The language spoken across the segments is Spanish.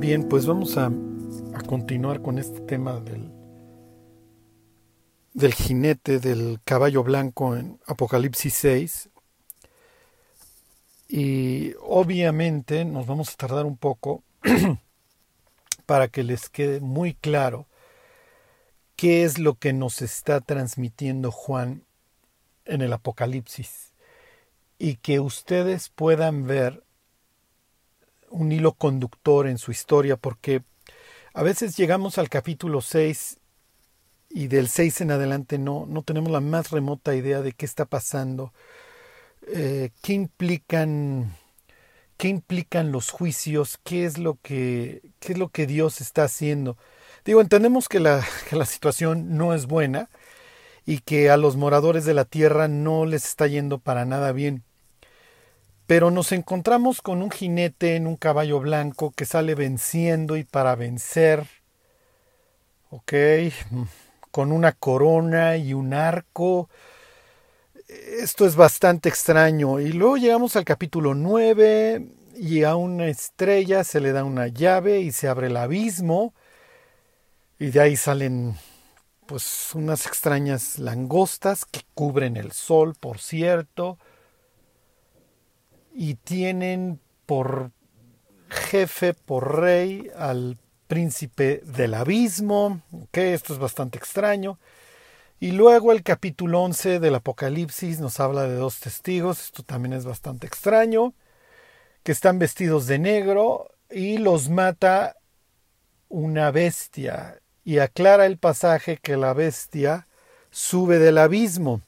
Bien, pues vamos a, a continuar con este tema del, del jinete del caballo blanco en Apocalipsis 6. Y obviamente nos vamos a tardar un poco para que les quede muy claro qué es lo que nos está transmitiendo Juan en el Apocalipsis y que ustedes puedan ver un hilo conductor en su historia porque a veces llegamos al capítulo 6 y del 6 en adelante no, no tenemos la más remota idea de qué está pasando, eh, qué implican qué implican los juicios, qué es lo que, qué es lo que Dios está haciendo. Digo, entendemos que la, que la situación no es buena y que a los moradores de la tierra no les está yendo para nada bien. Pero nos encontramos con un jinete en un caballo blanco que sale venciendo y para vencer, ok, con una corona y un arco. Esto es bastante extraño. Y luego llegamos al capítulo 9 y a una estrella se le da una llave y se abre el abismo. Y de ahí salen pues unas extrañas langostas que cubren el sol, por cierto. Y tienen por jefe, por rey, al príncipe del abismo, que esto es bastante extraño. Y luego el capítulo 11 del Apocalipsis nos habla de dos testigos, esto también es bastante extraño, que están vestidos de negro y los mata una bestia. Y aclara el pasaje que la bestia sube del abismo.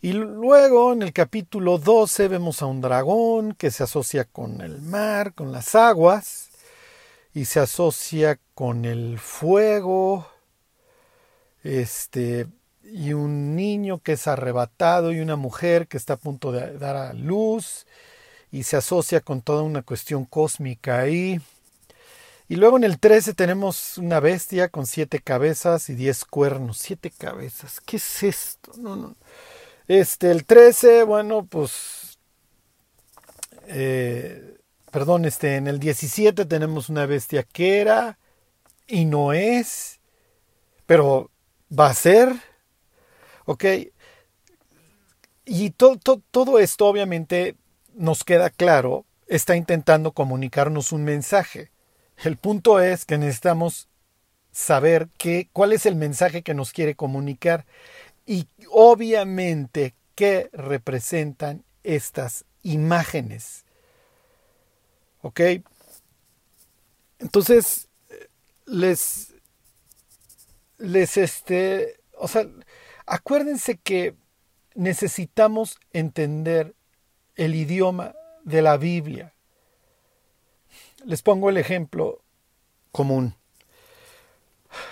Y luego en el capítulo 12 vemos a un dragón que se asocia con el mar, con las aguas y se asocia con el fuego, este, y un niño que es arrebatado y una mujer que está a punto de dar a luz y se asocia con toda una cuestión cósmica ahí. Y luego en el 13 tenemos una bestia con siete cabezas y diez cuernos. Siete cabezas. ¿Qué es esto? No, no. Este, el 13, bueno, pues eh, perdón, este, en el 17 tenemos una bestia que era y no es, pero va a ser, ¿ok? Y todo esto obviamente nos queda claro, está intentando comunicarnos un mensaje. El punto es que necesitamos saber qué, cuál es el mensaje que nos quiere comunicar y obviamente qué representan estas imágenes. ¿Ok? Entonces, les, les, este, o sea, acuérdense que necesitamos entender el idioma de la Biblia. Les pongo el ejemplo común.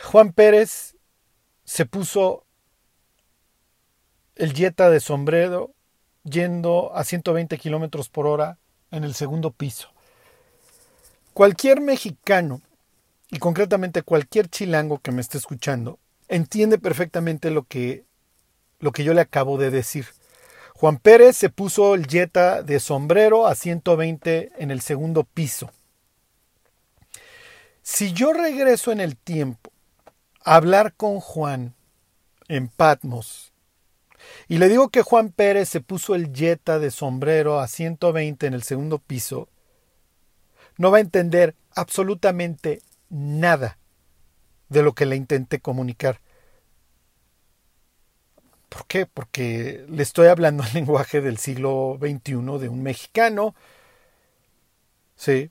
Juan Pérez se puso el Jetta de sombrero yendo a 120 kilómetros por hora en el segundo piso. Cualquier mexicano, y concretamente cualquier chilango que me esté escuchando, entiende perfectamente lo que, lo que yo le acabo de decir. Juan Pérez se puso el Jetta de sombrero a 120 en el segundo piso. Si yo regreso en el tiempo a hablar con Juan en Patmos y le digo que Juan Pérez se puso el Jetta de sombrero a 120 en el segundo piso, no va a entender absolutamente nada de lo que le intenté comunicar. ¿Por qué? Porque le estoy hablando el lenguaje del siglo XXI de un mexicano. Sí.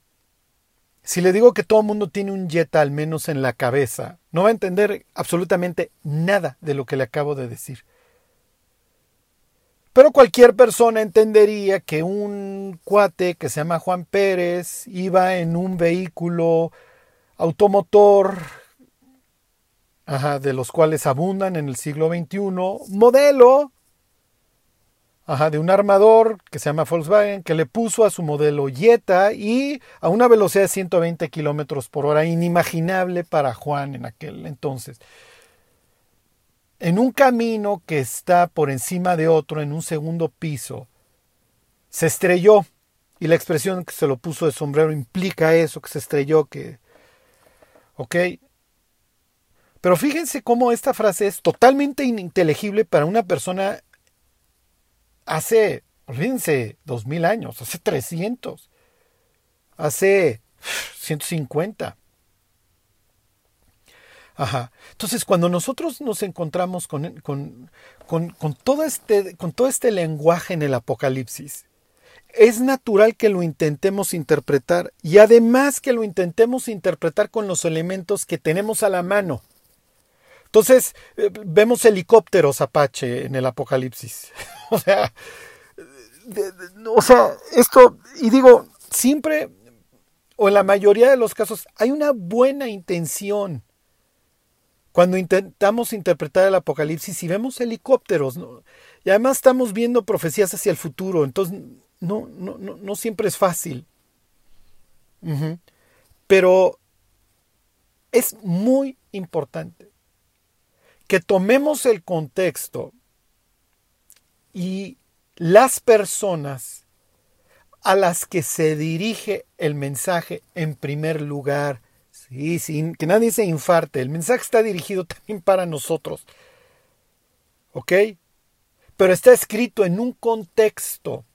Si le digo que todo el mundo tiene un Jetta al menos en la cabeza, no va a entender absolutamente nada de lo que le acabo de decir. Pero cualquier persona entendería que un cuate que se llama Juan Pérez iba en un vehículo automotor, de los cuales abundan en el siglo XXI, modelo de un armador que se llama Volkswagen, que le puso a su modelo Jetta y a una velocidad de 120 kilómetros por hora, inimaginable para Juan en aquel entonces en un camino que está por encima de otro en un segundo piso, se estrelló Y la expresión que se lo puso de sombrero implica eso, que se estrelló, que... ¿Ok? Pero fíjense cómo esta frase es totalmente ininteligible para una persona hace, olvídense, dos mil años, hace 300, hace 150. Ajá. Entonces, cuando nosotros nos encontramos con, con, con, todo este, con todo este lenguaje en el Apocalipsis, es natural que lo intentemos interpretar y además que lo intentemos interpretar con los elementos que tenemos a la mano. Entonces, eh, vemos helicópteros Apache en el Apocalipsis. o sea, o sea, esto, y digo, siempre, o en la mayoría de los casos, hay una buena intención cuando intentamos interpretar el Apocalipsis y vemos helicópteros, y además estamos viendo profecías hacia el futuro, entonces no, no, no, siempre es fácil. Pero es muy importante que tomemos el contexto y las personas a las que se dirige el mensaje en primer lugar Sí, sin que nadie se infarte. El mensaje está dirigido también para nosotros. ¿Ok? Pero está escrito en un contexto.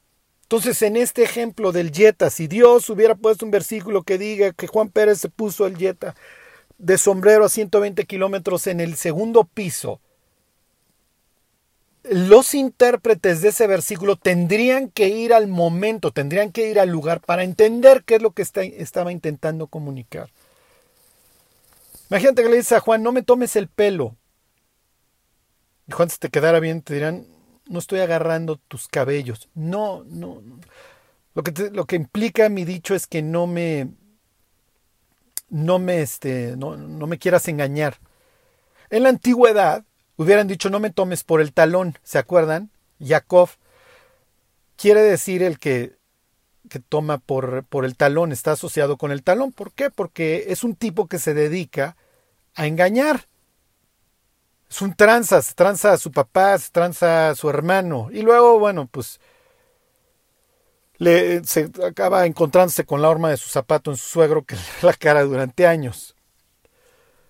Entonces, en este ejemplo del Jetta, si Dios hubiera puesto un versículo que diga que Juan Pérez se puso el Jetta de sombrero a 120 kilómetros en el segundo piso, los intérpretes de ese versículo tendrían que ir al momento, tendrían que ir al lugar para entender qué es lo que estaba intentando comunicar. Imagínate que le dices a Juan, no me tomes el pelo. Y Juan, si te quedara bien, te dirán, no estoy agarrando tus cabellos. No, no. Lo que, lo que implica mi dicho es que no me, no me, este, no, no me quieras engañar. En la antigüedad hubieran dicho, no me tomes por el talón, ¿se acuerdan? Jacob quiere decir el que que toma por, por el talón, está asociado con el talón. ¿Por qué? Porque es un tipo que se dedica a engañar. Es un tranza, se tranza a su papá, se tranza a su hermano. Y luego, bueno, pues le, se acaba encontrándose con la horma de su zapato en su suegro que le da la cara durante años.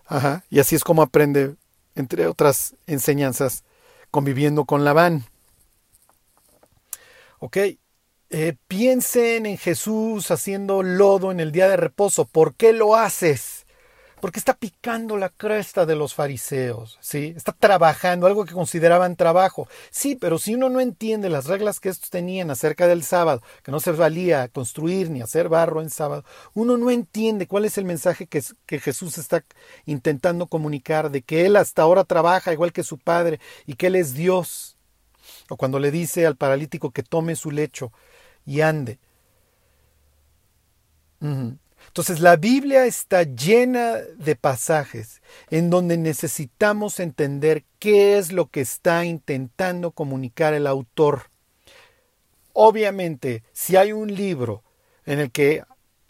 Ajá. Y así es como aprende, entre otras enseñanzas, conviviendo con Labán. Ok, eh, piensen en Jesús haciendo lodo en el día de reposo. ¿Por qué lo haces? Porque está picando la cresta de los fariseos, ¿sí? Está trabajando, algo que consideraban trabajo. Sí, pero si uno no entiende las reglas que estos tenían acerca del sábado, que no se valía construir ni hacer barro en sábado, uno no entiende cuál es el mensaje que, que Jesús está intentando comunicar, de que Él hasta ahora trabaja igual que su Padre y que Él es Dios. O cuando le dice al paralítico que tome su lecho y ande. Entonces la Biblia está llena de pasajes en donde necesitamos entender qué es lo que está intentando comunicar el autor. Obviamente, si hay un libro en el que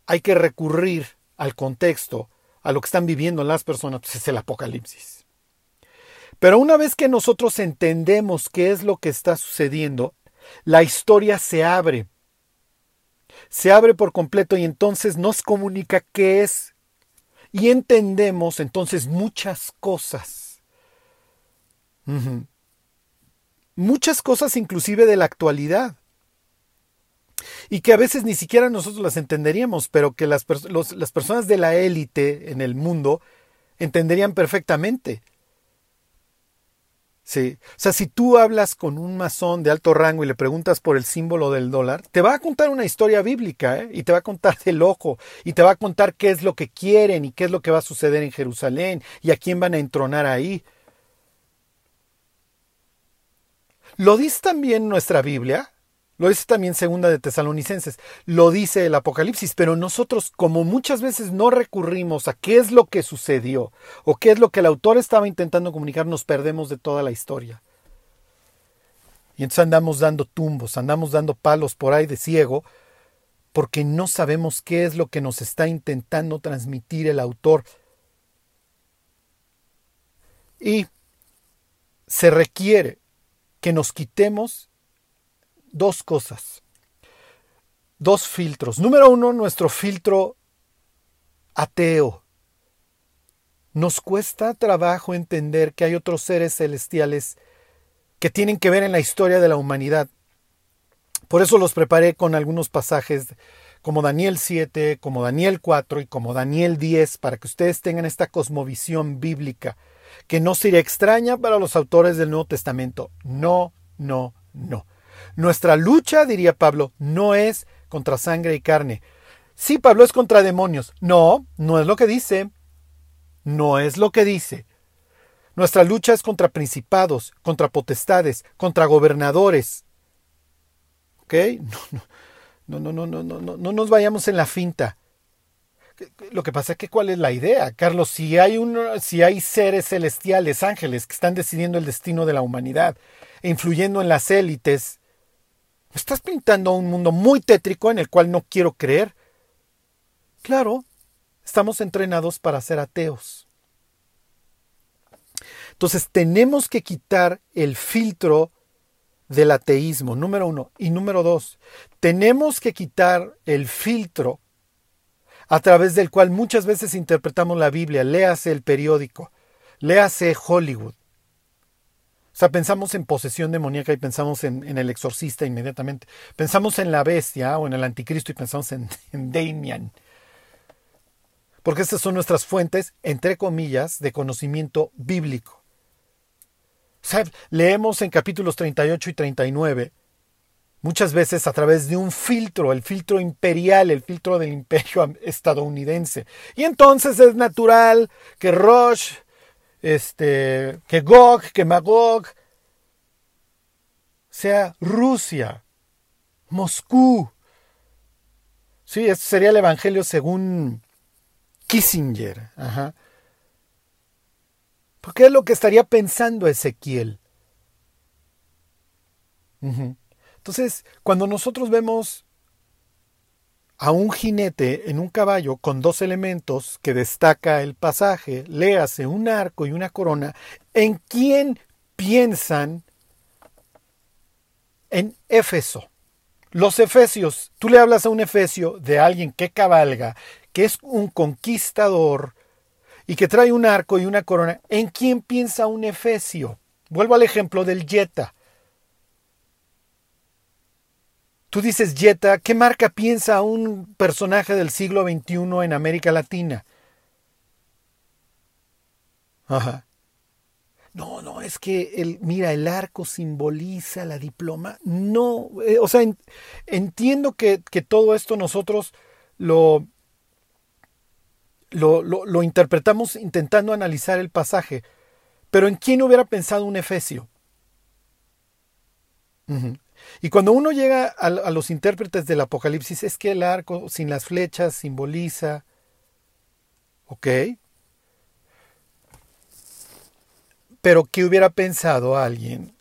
hay que recurrir al contexto, a lo que están viviendo las personas, pues es el Apocalipsis. Pero una vez que nosotros entendemos qué es lo que está sucediendo, la historia se abre se abre por completo y entonces nos comunica qué es y entendemos entonces muchas cosas. Muchas cosas inclusive de la actualidad. Y que a veces ni siquiera nosotros las entenderíamos, pero que las, las personas de la élite en el mundo entenderían perfectamente. Sí. O sea, si tú hablas con un masón de alto rango y le preguntas por el símbolo del dólar, te va a contar una historia bíblica, ¿eh? Y te va a contar del ojo, y te va a contar qué es lo que quieren y qué es lo que va a suceder en Jerusalén y a quién van a entronar ahí. ¿Lo dice también nuestra Biblia? Lo dice también segunda de Tesalonicenses, lo dice el Apocalipsis, pero nosotros como muchas veces no recurrimos a qué es lo que sucedió o qué es lo que el autor estaba intentando comunicar, nos perdemos de toda la historia. Y entonces andamos dando tumbos, andamos dando palos por ahí de ciego, porque no sabemos qué es lo que nos está intentando transmitir el autor. Y se requiere que nos quitemos dos cosas. dos filtros. Número uno, nuestro filtro ateo. Nos cuesta trabajo entender que hay otros seres celestiales que tienen que ver en la historia de la humanidad. Por eso los preparé con algunos pasajes como Daniel 7, como Daniel 4 y como Daniel 10, para que ustedes tengan esta cosmovisión bíblica, que no sería extraña para los autores del Nuevo Testamento. No, no, no. Nuestra lucha, diría Pablo, no es contra sangre y carne. Sí, Pablo es contra demonios. No, no es lo que dice. No es lo que dice. Nuestra lucha es contra principados, contra potestades, contra gobernadores. ¿Ok? No, no, no, no, no, no, no, no nos vayamos en la finta. Lo que pasa es que cuál es la idea, Carlos, si hay si hay seres celestiales, ángeles que están decidiendo el destino de la humanidad, e influyendo en las élites, estás pintando un mundo muy tétrico en el cual no quiero creer. Claro, estamos entrenados para ser ateos. Entonces tenemos que quitar el filtro del ateísmo, número uno. Y número dos, tenemos que quitar el filtro a través del cual muchas veces interpretamos la Biblia. Léase el periódico, léase Hollywood. O sea, pensamos en posesión demoníaca y pensamos en, el exorcista inmediatamente. Pensamos en la bestia o en el anticristo y pensamos en, en Damian. Porque estas son nuestras fuentes, entre comillas, de conocimiento bíblico. Leemos en capítulos 38 y 39 muchas veces a través de un filtro, el filtro imperial, el filtro del imperio estadounidense. Y entonces es natural que Roche, este, que Gog, que Magog, sea Rusia, Moscú. Sí, este sería el Evangelio según Kissinger. Porque es lo que estaría pensando Ezequiel. Entonces, cuando nosotros vemos a un jinete en un caballo con dos elementos que destaca el pasaje, léase un arco y una corona, ¿en quién piensan? En Éfeso. Los efesios, tú le hablas a un efesio de alguien que cabalga, que es un conquistador, y que trae un arco y una corona, ¿en quién piensa un efesio? Vuelvo al ejemplo del Jetta. Tú dices Jetta, ¿qué marca piensa un personaje del siglo XXI en América Latina? Ajá. No, no, es que el, mira, el arco simboliza la diploma. No, eh, o sea, entiendo que, que todo esto nosotros lo, lo, interpretamos intentando analizar el pasaje. Pero ¿en quién hubiera pensado un Efesio? Y cuando uno llega a, los intérpretes del Apocalipsis, es que el arco sin las flechas simboliza. ¿Ok? Pero ¿qué hubiera pensado alguien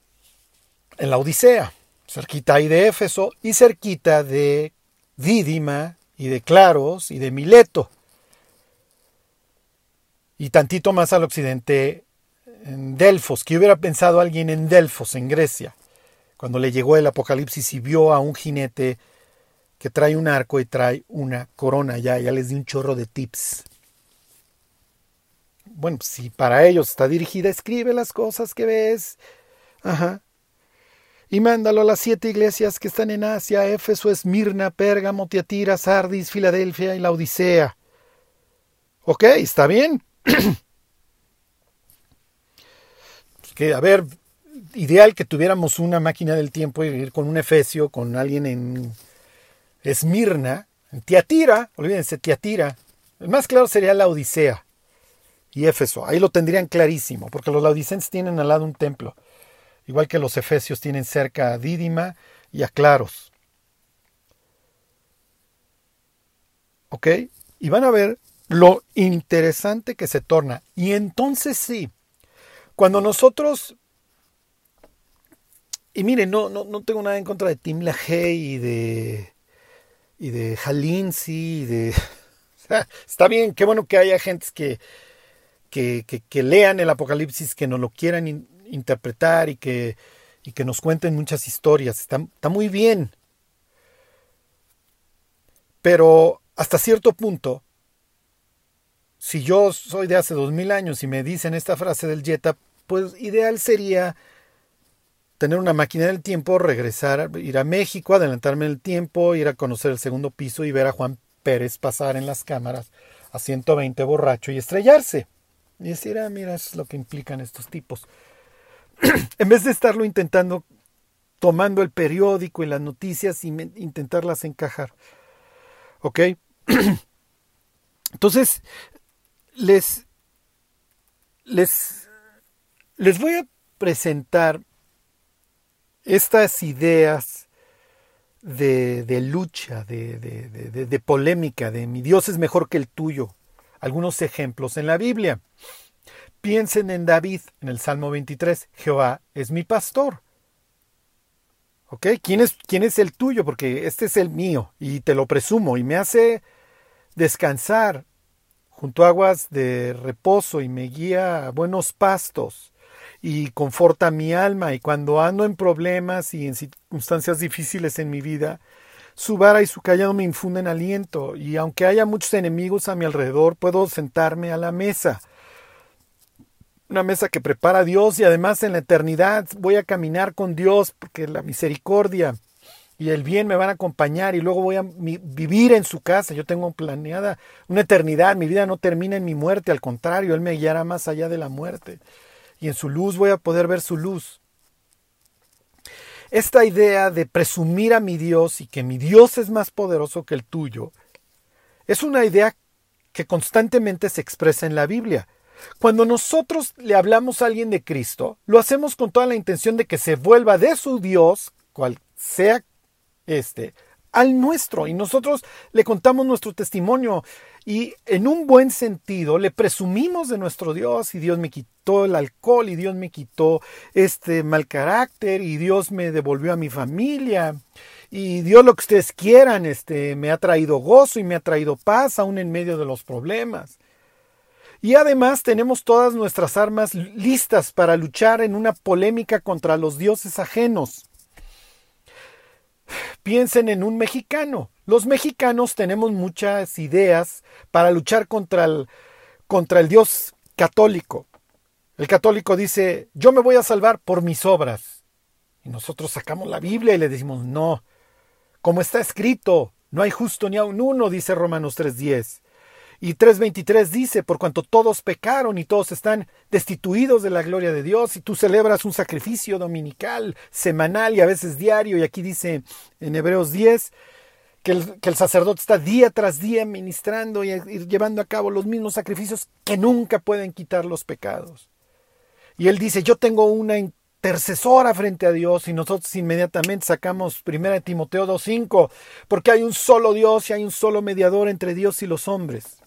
en la Odisea? Cerquita ahí de Éfeso y cerquita de Dídima y de Claros y de Mileto y tantito más al occidente en Delfos. ¿Qué hubiera pensado alguien en Delfos, en Grecia, cuando le llegó el Apocalipsis y vio a un jinete que trae un arco y trae una corona? Ya, ya les di un chorro de tips. Bueno, si para ellos está dirigida, escribe las cosas que ves. Ajá. Y mándalo a las siete iglesias que están en Asia, Éfeso, Esmirna, Pérgamo, Tiatira, Sardis, Filadelfia y la Odisea. Ok, está bien. que, a ver, ideal que tuviéramos una máquina del tiempo y ir con un Efesio, con alguien en Esmirna, en Tiatira, olvídense, Tiatira. El más claro sería la Odisea y Éfeso. Ahí lo tendrían clarísimo, porque los laudicenses tienen al lado un templo, igual que los efesios tienen cerca a Dídima y a Claros. ¿Ok? Y van a ver lo interesante que se torna. Y entonces sí, cuando nosotros... Y miren, no, no, no tengo nada en contra de Tim LaHaye y de, y de Halinsi y de... Está bien, qué bueno que haya gentes que, que, que, lean el Apocalipsis, que nos lo quieran interpretar y que, y que nos cuenten muchas historias. Está, está muy bien. Pero hasta cierto punto, si yo soy de hace dos mil años y me dicen esta frase del Jetta, pues ideal sería tener una máquina del tiempo, regresar, ir a México, adelantarme el tiempo, ir a conocer el segundo piso y ver a Juan Pérez pasar en las cámaras a 120 borracho y estrellarse. Y decir, ah, mira, eso es lo que implican estos tipos. en vez de estarlo intentando, tomando el periódico y las noticias y intentarlas encajar. ¿Ok? Entonces, les, les, les voy a presentar estas ideas de, de lucha, de, de, de, polémica, de mi Dios es mejor que el tuyo. Algunos ejemplos en la Biblia. Piensen en David, en el Salmo 23, Jehová es mi pastor. ¿Ok? ¿Quién es, ¿Quién es el tuyo? Porque este es el mío y te lo presumo y me hace descansar junto a aguas de reposo y me guía a buenos pastos y conforta mi alma y cuando ando en problemas y en circunstancias difíciles en mi vida, su vara y su callado me infunden aliento y aunque haya muchos enemigos a mi alrededor, puedo sentarme a la mesa. Una mesa que prepara Dios y además en la eternidad voy a caminar con Dios porque la misericordia y el bien me van a acompañar y luego voy a vivir en su casa. Yo tengo planeada una eternidad, mi vida no termina en mi muerte, al contrario, Él me guiará más allá de la muerte y en su luz voy a poder ver su luz. Esta idea de presumir a mi Dios y que mi Dios es más poderoso que el tuyo, es una idea que constantemente se expresa en la Biblia. Cuando nosotros le hablamos a alguien de Cristo, lo hacemos con toda la intención de que se vuelva de su Dios, cual sea este, al nuestro. Y nosotros le contamos nuestro testimonio y en un buen sentido le presumimos de nuestro Dios y Dios me quitó el alcohol y Dios me quitó este mal carácter y Dios me devolvió a mi familia y Dios lo que ustedes quieran, este me ha traído gozo y me ha traído paz aún en medio de los problemas. Y además tenemos todas nuestras armas listas para luchar en una polémica contra los dioses ajenos. Piensen en un mexicano. Los mexicanos tenemos muchas ideas para luchar contra el, contra el Dios católico. El católico dice, yo me voy a salvar por mis obras. Y nosotros sacamos la Biblia y le decimos, no, como está escrito, no hay justo ni aun uno, dice Romanos 3.10. Y 3.23 dice, por cuanto todos pecaron y todos están destituidos de la gloria de Dios, y tú celebras un sacrificio dominical, semanal y a veces diario, y aquí dice en Hebreos 10, que el, sacerdote está día tras día ministrando y, y, llevando a cabo los mismos sacrificios que nunca pueden quitar los pecados. Y él dice, yo tengo una intercesora frente a Dios y nosotros inmediatamente sacamos 1 Timoteo 2.5, porque hay un solo Dios y hay un solo mediador entre Dios y los hombres.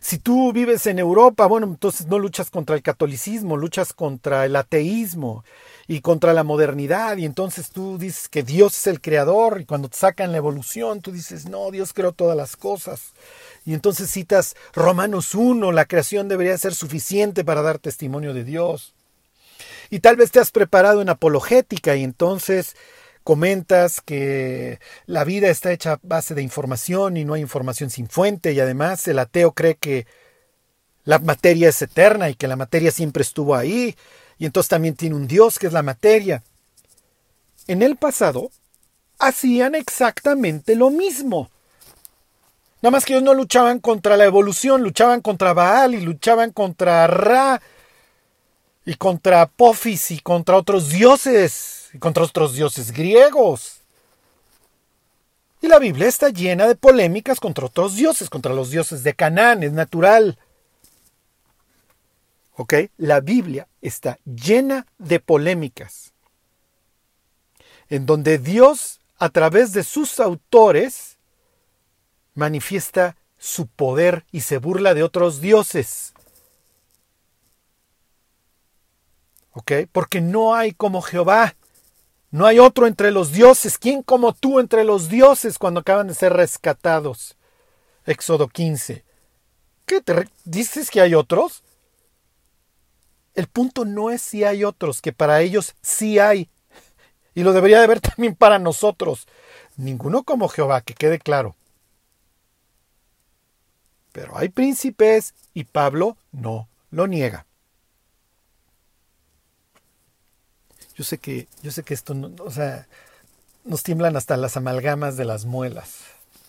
Si tú vives en Europa, bueno, entonces no luchas contra el catolicismo, luchas contra el ateísmo y contra la modernidad. Y entonces tú dices que Dios es el creador y cuando te sacan la evolución, tú dices, no, Dios creó todas las cosas. Y entonces citas Romanos 1, la creación debería ser suficiente para dar testimonio de Dios. Y tal vez te has preparado en apologética y entonces comentas que la vida está hecha a base de información y no hay información sin fuente y además el ateo cree que la materia es eterna y que la materia siempre estuvo ahí y entonces también tiene un Dios que es la materia. En el pasado hacían exactamente lo mismo. Nada más que ellos no luchaban contra la evolución, luchaban contra Baal y luchaban contra Ra y contra Apophis y contra otros dioses y contra otros dioses griegos. Y la Biblia está llena de polémicas contra otros dioses, contra los dioses de Canaán, es natural. ¿Ok? La Biblia está llena de polémicas, en donde Dios, a través de sus autores, manifiesta su poder y se burla de otros dioses. ¿Ok? Porque no hay como Jehová. No hay otro entre los dioses. ¿Quién como tú entre los dioses cuando acaban de ser rescatados? Éxodo 15. ¿Qué te dices que hay otros? El punto no es si hay otros, que para ellos sí hay. Y lo debería de haber también para nosotros. ninguno como Jehová, que quede claro. Pero hay príncipes y Pablo no lo niega. Yo sé que, yo sé que esto, no, o sea, nos tiemblan hasta las amalgamas de las muelas.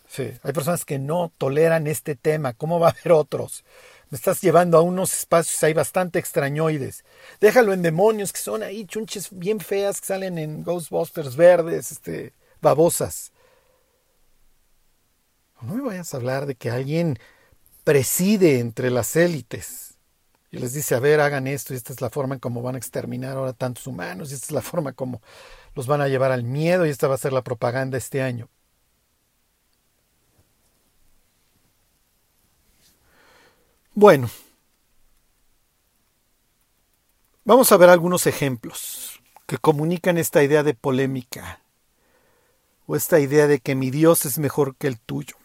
Sí, hay personas que no toleran este tema. ¿Cómo va a haber otros? Me estás llevando a unos espacios ahí bastante extrañoides. Déjalo en demonios que son ahí chunches bien feas que salen en Ghostbusters verdes, este, babosas. No me vayas a hablar de que alguien preside entre las élites y les dice, a ver, hagan esto y esta es la forma en cómo van a exterminar ahora tantos humanos y esta es la forma como los van a llevar al miedo y esta va a ser la propaganda este año. Bueno, vamos a ver algunos ejemplos que comunican esta idea de polémica o esta idea de que mi Dios es mejor que el tuyo.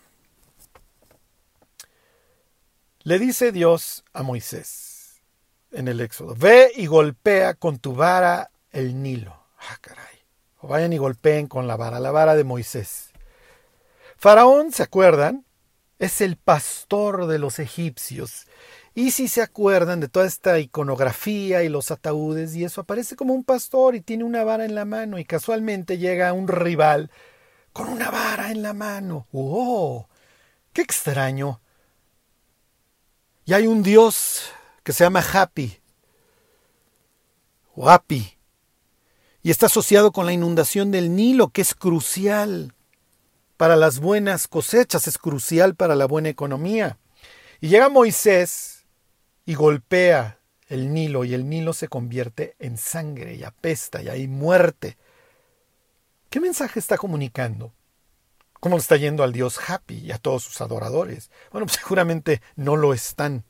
Le dice Dios a Moisés en el Éxodo, ve y golpea con tu vara el Nilo. Ah, caray. O vayan y golpeen con la vara, la vara de Moisés. Faraón, ¿se acuerdan? es el pastor de los egipcios. Y si se acuerdan de toda esta iconografía y los ataúdes y eso, aparece como un pastor y tiene una vara en la mano y casualmente llega un rival con una vara en la mano. ¡Oh! ¡Qué extraño! Y hay un dios que se llama Happy o Happy y está asociado con la inundación del Nilo, que es crucial para las buenas cosechas, es crucial para la buena economía. Y llega Moisés y golpea el Nilo y el Nilo se convierte en sangre y apesta y hay muerte. ¿Qué mensaje está comunicando? ¿Cómo le está yendo al Dios Happy y a todos sus adoradores? Bueno, pues seguramente no lo están.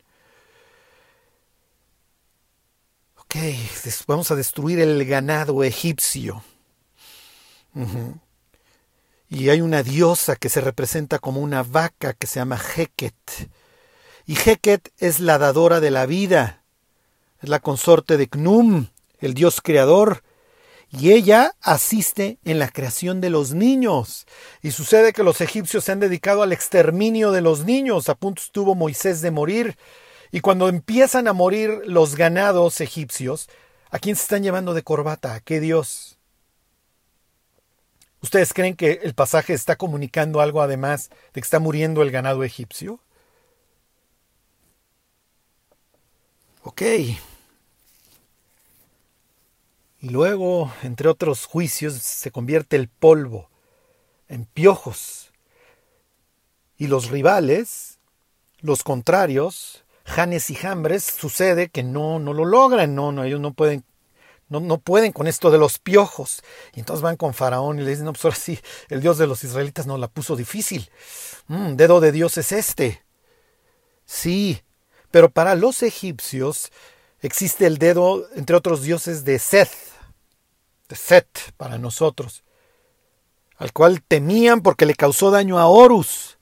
Ok, vamos a destruir el ganado egipcio. Y hay una diosa que se representa como una vaca que se llama Heket. Y Heket es la dadora de la vida, es la consorte de Knum, el dios creador, y ella asiste en la creación de los niños. Y sucede que los egipcios se han dedicado al exterminio de los niños, a punto estuvo Moisés de morir, y cuando empiezan a morir los ganados egipcios, ¿a quién se están llevando de corbata? ¿A qué dios? ¿Ustedes creen que el pasaje está comunicando algo además de que está muriendo el ganado egipcio? Ok. Y luego, entre otros juicios, se convierte el polvo en piojos. Y los rivales, los contrarios, Janes y Jambres, sucede que no, no lo logran, no, no, ellos no pueden no, pueden con esto de los piojos. Y entonces van con Faraón y le dicen, no, pues ahora sí, el Dios de los israelitas nos la puso difícil. Mm, dedo de Dios es este. Sí, pero para los egipcios existe el dedo, entre otros dioses, de Seth, de Set para nosotros, al cual temían porque le causó daño a Horus.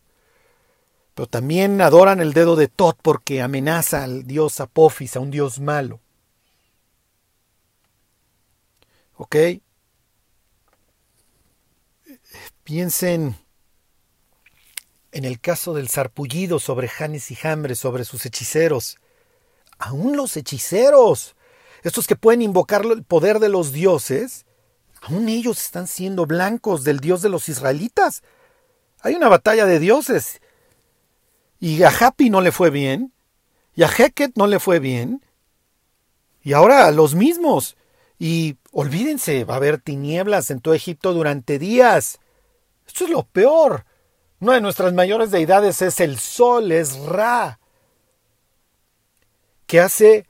Pero también adoran el dedo de Tot porque amenaza al dios Apophis, a un dios malo. ¿Ok? Piensen en el caso del sarpullido sobre Janes y Jambres, sobre sus hechiceros. Aún los hechiceros, estos que pueden invocar el poder de los dioses, aún ellos están siendo blancos del dios de los israelitas. Hay una batalla de dioses. Y a Happy no le fue bien, y a Heket no le fue bien, y ahora los mismos. Y olvídense, va a haber tinieblas en todo Egipto durante días. Esto es lo peor. Una de nuestras mayores deidades es el sol, es Ra, que hace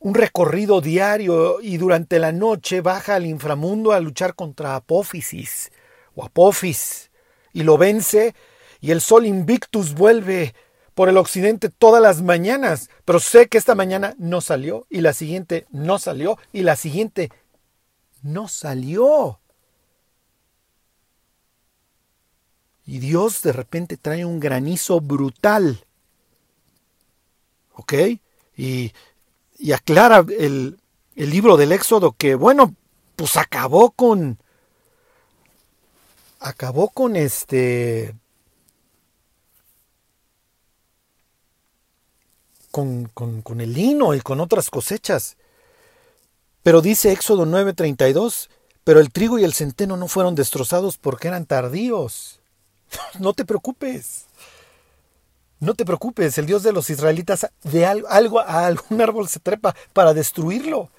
un recorrido diario y durante la noche baja al inframundo a luchar contra Apófisis o Apophis y lo vence y el sol Invictus vuelve por el occidente todas las mañanas, pero sé que esta mañana no salió y la siguiente no salió y la siguiente no salió. Y Dios de repente trae un granizo brutal. ¿Ok? Y, y aclara el, el libro del Éxodo que, bueno, pues acabó con, acabó con este con, con, el lino y con otras cosechas. Pero dice Éxodo 9:32, pero el trigo y el centeno no fueron destrozados porque eran tardíos. No te preocupes. No te preocupes, el Dios de los israelitas de algo a algún árbol se trepa para destruirlo.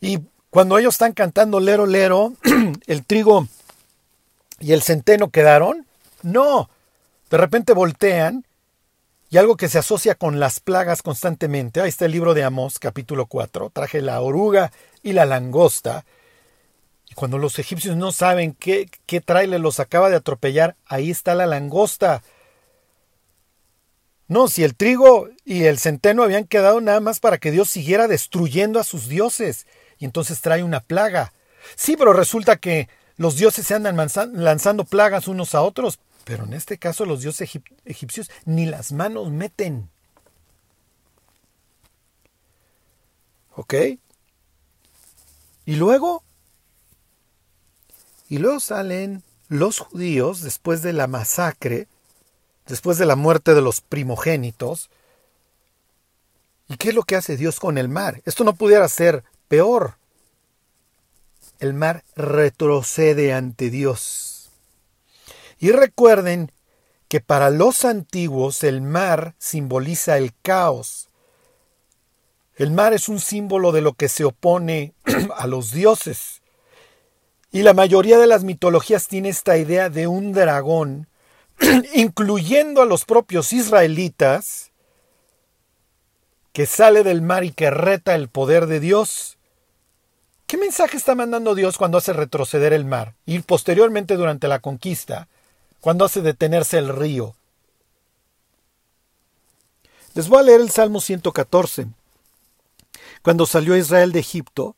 Y cuando ellos están cantando lero lero, el trigo y el centeno quedaron. No, de repente voltean y algo que se asocia con las plagas constantemente. Ahí está el libro de Amós, capítulo 4. Traje la oruga y la langosta. Y cuando los egipcios no saben qué, qué trailer los acaba de atropellar, ahí está la langosta. No, si el trigo y el centeno habían quedado nada más para que Dios siguiera destruyendo a sus dioses. Y entonces trae una plaga. Sí, pero resulta que los dioses se andan lanzando plagas unos a otros. Pero en este caso los dioses egipcios ni las manos meten. ¿Ok? Y luego, y luego salen los judíos después de la masacre, después de la muerte de los primogénitos. ¿Y qué es lo que hace Dios con el mar? Esto no pudiera ser peor. El mar retrocede ante Dios. Y recuerden que para los antiguos el mar simboliza el caos. El mar es un símbolo de lo que se opone a los dioses. Y la mayoría de las mitologías tiene esta idea de un dragón, incluyendo a los propios israelitas, que sale del mar y que reta el poder de Dios. ¿Qué mensaje está mandando Dios cuando hace retroceder el mar? Y posteriormente durante la conquista, cuando hace detenerse el río. Les voy a leer el Salmo 114. Cuando salió Israel de Egipto,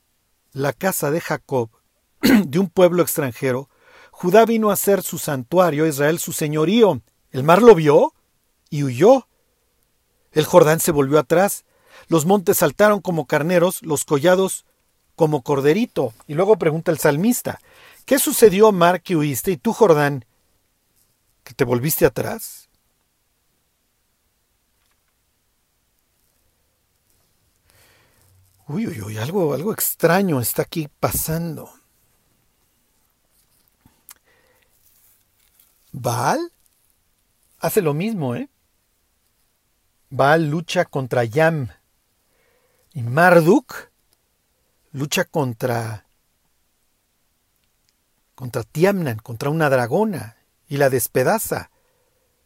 la casa de Jacob, de un pueblo extranjero, Judá vino a ser su santuario, Israel su señorío. El mar lo vio y huyó. El Jordán se volvió atrás, los montes saltaron como carneros, los collados como corderito. Y luego pregunta el salmista, ¿qué sucedió, mar, que huiste, y tú, Jordán, que te volviste atrás? Uy, uy, uy, algo, algo extraño está aquí pasando. Baal hace lo mismo, ¿eh? Baal lucha contra Yam. Y Marduk lucha contra contra Tiamnan, contra una dragona y la despedaza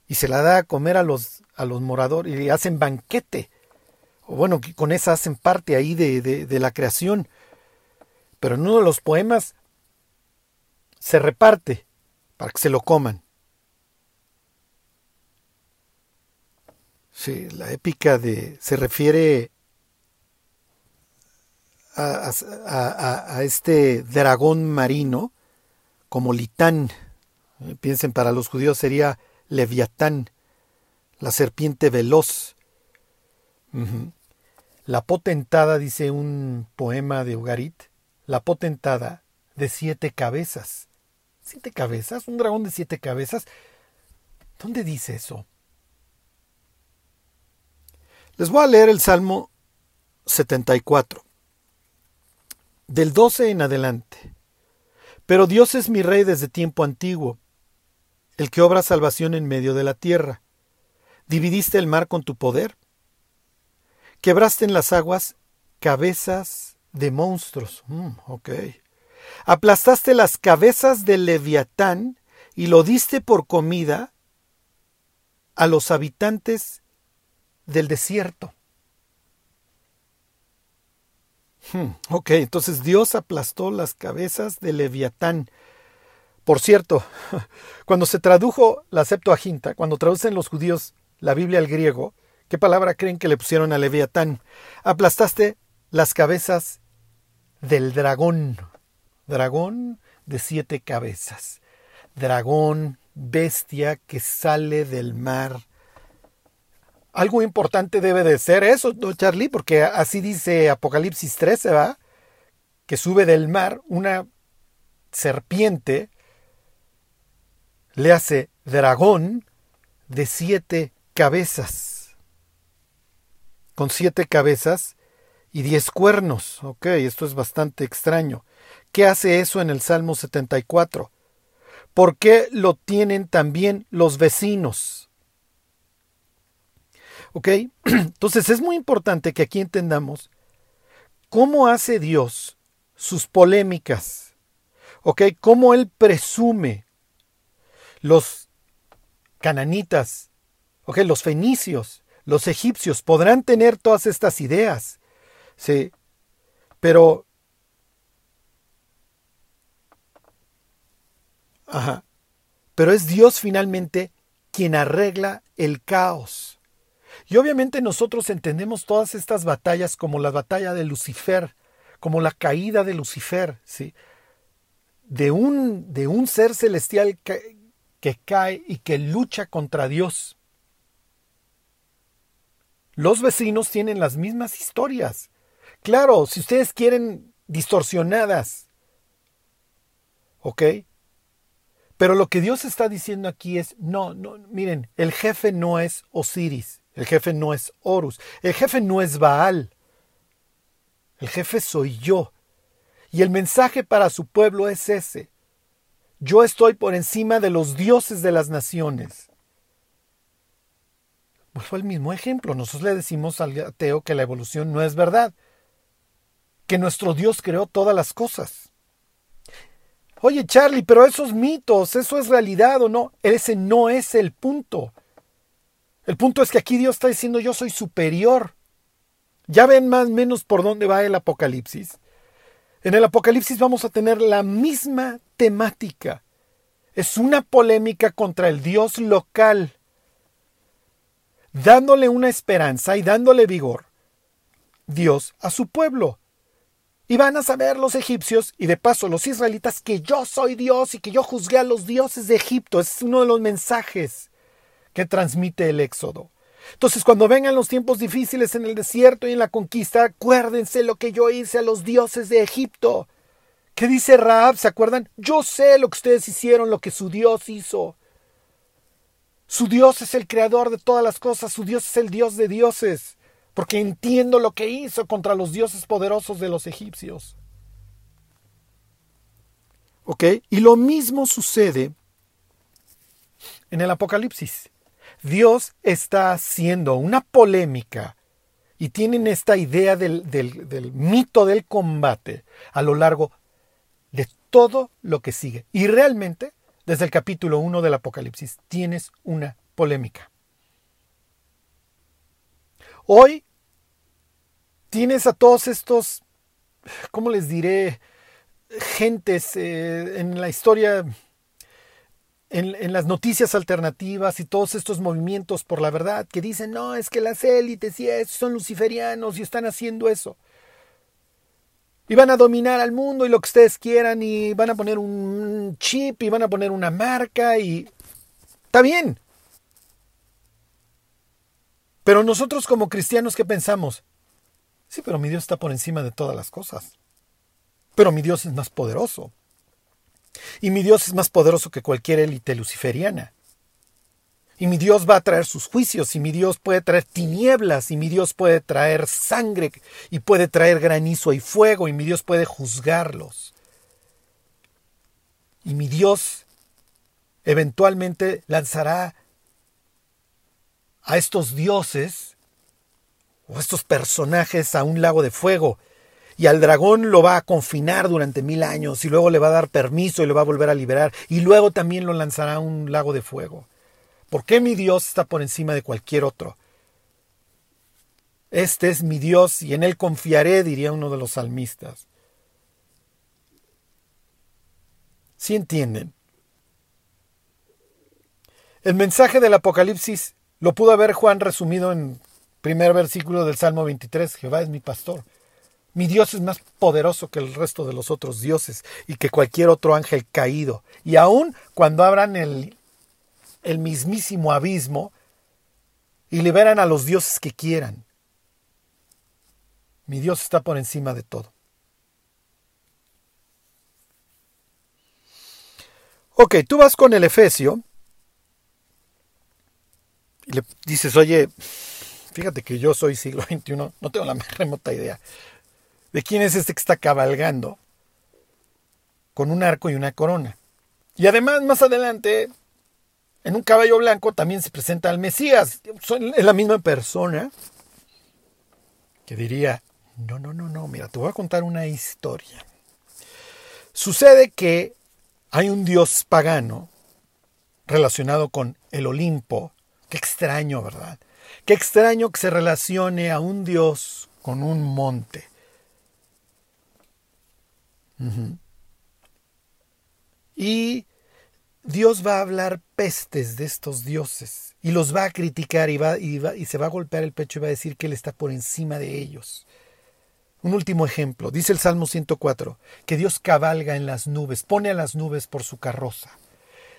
y se la da a comer a los, a los moradores y hacen banquete. O bueno, con esa hacen parte ahí de, de la creación. Pero en uno de los poemas se reparte para que se lo coman. Sí, la épica de se refiere a, a, a, este dragón marino como Litán, piensen, para los judíos sería Leviatán, la serpiente veloz. La potentada, dice un poema de Ugarit, la potentada de siete cabezas. ¿Siete cabezas? ¿Un dragón de siete cabezas? ¿Dónde dice eso? Les voy a leer el Salmo 74, del 12 en adelante. Pero Dios es mi rey desde tiempo antiguo el que obra salvación en medio de la tierra. Dividiste el mar con tu poder. Quebraste en las aguas cabezas de monstruos. Mm, ok. Aplastaste las cabezas del leviatán y lo diste por comida a los habitantes del desierto. Hmm, ok, entonces Dios aplastó las cabezas del leviatán. Por cierto, cuando se tradujo la Septuaginta, cuando traducen los judíos la Biblia al griego, ¿qué palabra creen que le pusieron a Leviatán? Aplastaste las cabezas del dragón. Dragón de siete cabezas. Dragón, bestia que sale del mar. Algo importante debe de ser eso, ¿no, Charlie? Porque así dice Apocalipsis 13, ¿va? Que sube del mar una serpiente, le hace dragón de siete cabezas. Con siete cabezas y diez cuernos. Ok, esto es bastante extraño. ¿Qué hace eso en el Salmo 74? ¿Por qué lo tienen también los vecinos? ¿Ok? Entonces es muy importante que aquí entendamos cómo hace Dios sus polémicas. ¿Ok? Cómo Él presume los cananitas, ¿ok? Los fenicios, los egipcios podrán tener todas estas ideas. Sí. Pero Ajá. Pero es Dios finalmente quien arregla el caos. Y obviamente nosotros entendemos todas estas batallas como la batalla de Lucifer, como la caída de Lucifer, ¿sí? De un, de un ser celestial que, que cae y que lucha contra Dios. Los vecinos tienen las mismas historias. Claro, si ustedes quieren distorsionadas, ¿ok? Pero lo que Dios está diciendo aquí es, no, no, miren, el jefe no es Osiris, el jefe no es Horus, el jefe no es Baal, el jefe soy yo. Y el mensaje para su pueblo es ese. Yo estoy por encima de los dioses de las naciones. Pues fue el mismo ejemplo. Nosotros le decimos al ateo que la evolución no es verdad, que nuestro Dios creó todas las cosas. Oye, Charlie, pero esos mitos, eso es realidad o no. Ese no es el punto. El punto es que aquí Dios está diciendo yo soy superior. Ya ven más o menos por dónde va el Apocalipsis. En el Apocalipsis vamos a tener la misma temática. Es una polémica contra el Dios local, dándole una esperanza y dándole vigor. Dios a su pueblo. Y van a saber los egipcios y de paso los israelitas que yo soy Dios y que yo juzgué a los dioses de Egipto. Es uno de los mensajes que transmite el Éxodo. Entonces, cuando vengan los tiempos difíciles en el desierto y en la conquista, acuérdense lo que yo hice a los dioses de Egipto. ¿Qué dice Raab? ¿Se acuerdan? Yo sé lo que ustedes hicieron, lo que su Dios hizo. Su Dios es el creador de todas las cosas, su Dios es el Dios de dioses porque entiendo lo que hizo contra los dioses poderosos de los egipcios. ¿Ok? Y lo mismo sucede en el Apocalipsis. Dios está haciendo una polémica y tienen esta idea del, del, mito del combate a lo largo de todo lo que sigue. Y realmente, desde el capítulo 1 del Apocalipsis, tienes una polémica. Hoy tienes a todos estos, ¿cómo les diré? Gentes eh, en la historia, en, las noticias alternativas y todos estos movimientos por la verdad que dicen, no, es que las élites y eso son luciferianos y están haciendo eso. Y van a dominar al mundo y lo que ustedes quieran y van a poner un chip y van a poner una marca y... Está bien, pero nosotros como cristianos, ¿qué pensamos? Sí, pero mi Dios está por encima de todas las cosas. Pero mi Dios es más poderoso. Y mi Dios es más poderoso que cualquier élite luciferiana. Y mi Dios va a traer sus juicios, y mi Dios puede traer tinieblas, y mi Dios puede traer sangre, y puede traer granizo y fuego, y mi Dios puede juzgarlos. Y mi Dios eventualmente lanzará a estos dioses o estos personajes a un lago de fuego y al dragón lo va a confinar durante mil años y luego le va a dar permiso y lo va a volver a liberar y luego también lo lanzará a un lago de fuego. ¿Por qué mi Dios está por encima de cualquier otro? Este es mi Dios y en él confiaré, diría uno de los salmistas. ¿Sí entienden? El mensaje del Apocalipsis lo pudo haber Juan resumido en primer versículo del Salmo 23, Jehová es mi pastor. Mi Dios es más poderoso que el resto de los otros dioses y que cualquier otro ángel caído. Y aun cuando abran el, el mismísimo abismo y liberan a los dioses que quieran, mi Dios está por encima de todo. Ok, tú vas con el Efesio y le dices, oye, fíjate que yo soy siglo XXI, no tengo la más remota idea de quién es este que está cabalgando con un arco y una corona. Y además, más adelante, en un caballo blanco también se presenta al Mesías. Es la misma persona que diría, no, no, no, no, mira, te voy a contar una historia. Sucede que hay un dios pagano relacionado con el Olimpo. Qué extraño, ¿verdad? Qué extraño que se relacione a un dios con un monte. Y Dios va a hablar pestes de estos dioses y los va a criticar y, va, y, y se va a golpear el pecho y va a decir que Él está por encima de ellos. Un último ejemplo, dice el Salmo 104, que Dios cabalga en las nubes, pone a las nubes por su carroza.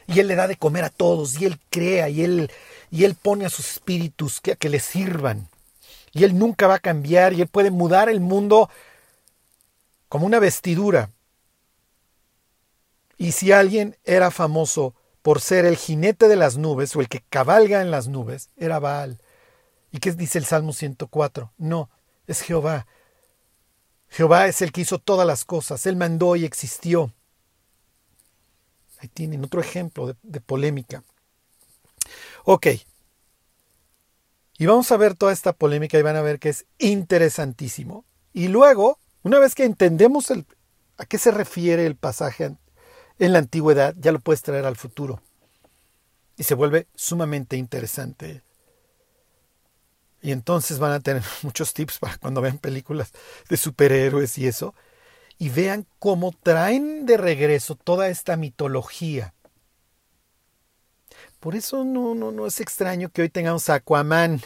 Y Él le da de comer a todos, y Él crea, y Él, y él pone a sus espíritus que, que le sirvan. Y Él nunca va a cambiar, y Él puede mudar el mundo como una vestidura. Y si alguien era famoso por ser el jinete de las nubes o el que cabalga en las nubes, era Baal. ¿Y qué dice el Salmo 104? No, es Jehová, Jehová es el que hizo todas las cosas, Él mandó y existió. Ahí tienen otro ejemplo de, polémica. Ok. Y vamos a ver toda esta polémica y van a ver que es interesantísimo. Y luego, una vez que entendemos a qué se refiere el pasaje en la antigüedad, ya lo puedes traer al futuro. Y se vuelve sumamente interesante y entonces van a tener muchos tips para cuando vean películas de superhéroes y eso. Y vean cómo traen de regreso toda esta mitología. Por eso no, no, no es extraño que hoy tengamos a Aquaman,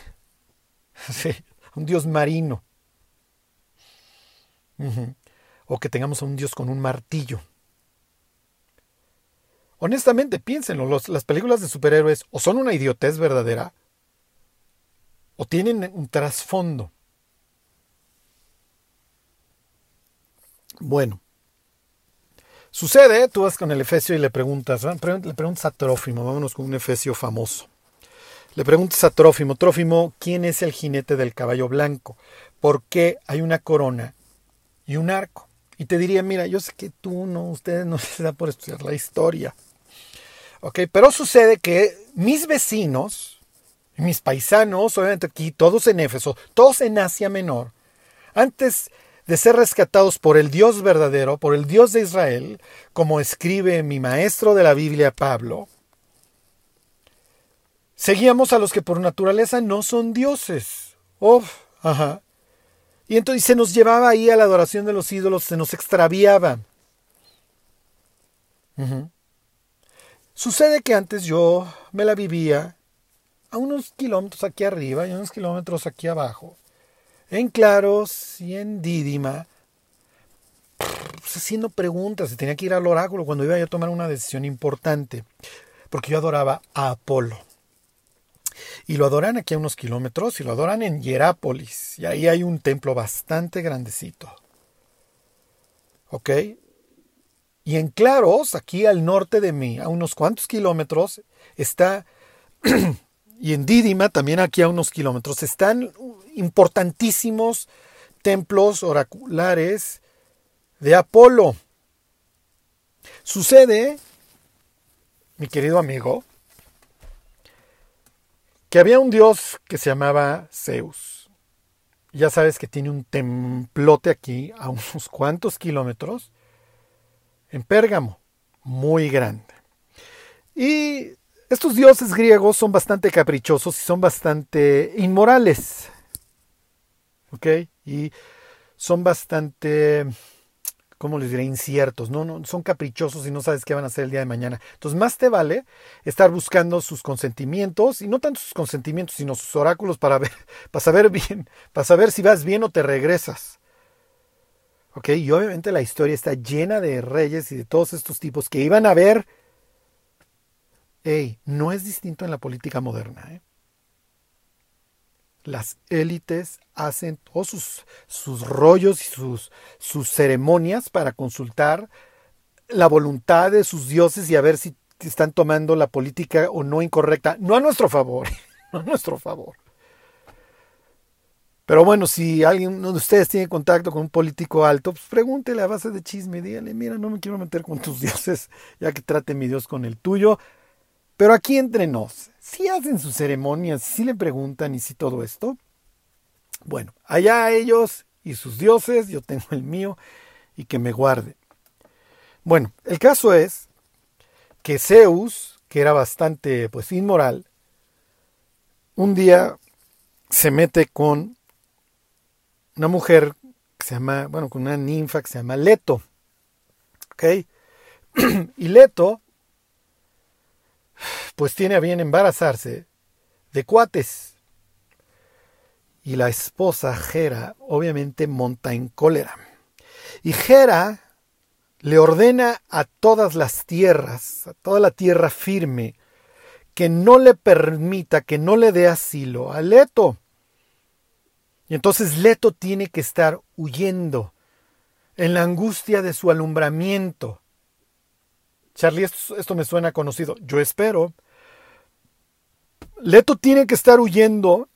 un dios marino. O que tengamos a un dios con un martillo. Honestamente, piénsenlo, las películas de superhéroes o son una idiotez verdadera, o tienen un trasfondo. Bueno, sucede, tú vas con el Efesio y le preguntas, le preguntas a Trófimo, vámonos con un Efesio famoso. Le preguntas a Trófimo, Trófimo, ¿quién es el jinete del caballo blanco? ¿Por qué hay una corona y un arco? Y te diría, mira, yo sé que tú no, ustedes no se da por estudiar la historia. Ok, pero sucede que mis vecinos, mis paisanos, obviamente aquí, todos en Éfeso, todos en Asia Menor, antes de ser rescatados por el Dios verdadero, por el Dios de Israel, como escribe mi maestro de la Biblia Pablo, seguíamos a los que por naturaleza no son dioses. Uf, ajá. Y entonces se nos llevaba ahí a la adoración de los ídolos, se nos extraviaba. Sucede que antes yo me la vivía a unos kilómetros aquí arriba y unos kilómetros aquí abajo, en Claros y en Dídima, pues, haciendo preguntas, tenía que ir al oráculo cuando iba a tomar una decisión importante, porque yo adoraba a Apolo. Y lo adoran aquí a unos kilómetros y lo adoran en Hierápolis. Y ahí hay un templo bastante grandecito. ¿Ok? Y en Claros, aquí al norte de mí, a unos cuantos kilómetros, está y en Dídima, también aquí a unos kilómetros, están importantísimos templos oraculares de Apolo. Sucede, mi querido amigo, que había un dios que se llamaba Zeus. Ya sabes que tiene un templote aquí a unos cuantos kilómetros en Pérgamo, muy grande. Y estos dioses griegos son bastante caprichosos y son bastante inmorales. ¿Ok? Y son bastante, ¿cómo les diré? Inciertos, ¿no? ¿no? Son caprichosos y no sabes qué van a hacer el día de mañana. Entonces, más te vale estar buscando sus consentimientos, y no tanto sus consentimientos, sino sus oráculos para ver, para saber bien, para saber si vas bien o te regresas. ¿Ok? Y obviamente la historia está llena de reyes y de todos estos tipos que iban a ver Hey, no es distinto en la política moderna. ¿eh? Las élites hacen todos sus, sus rollos y sus, sus ceremonias para consultar la voluntad de sus dioses y a ver si están tomando la política o no incorrecta, no a nuestro favor, no a nuestro favor. Pero bueno, si alguien de ustedes tiene contacto con un político alto, pues pregúntele a base de chisme, dígale, mira, no me quiero meter con tus dioses, ya que trate mi Dios con el tuyo. Pero aquí entre nos, si hacen sus ceremonias, si le preguntan y si todo esto, bueno, allá ellos y sus dioses, yo tengo el mío, y que me guarde. Bueno, el caso es que Zeus, que era bastante pues inmoral, un día se mete con una mujer que se llama, bueno, con una ninfa que se llama Leto. ¿Ok? y Leto, pues tiene a bien embarazarse de cuates. Y la esposa Gera obviamente monta en cólera. Y Gera le ordena a todas las tierras, a toda la tierra firme, que no le permita, que no le dé asilo a Leto. Y entonces Leto tiene que estar huyendo en la angustia de su alumbramiento. Charlie, esto, me suena conocido. Yo espero. Leto tiene que estar huyendo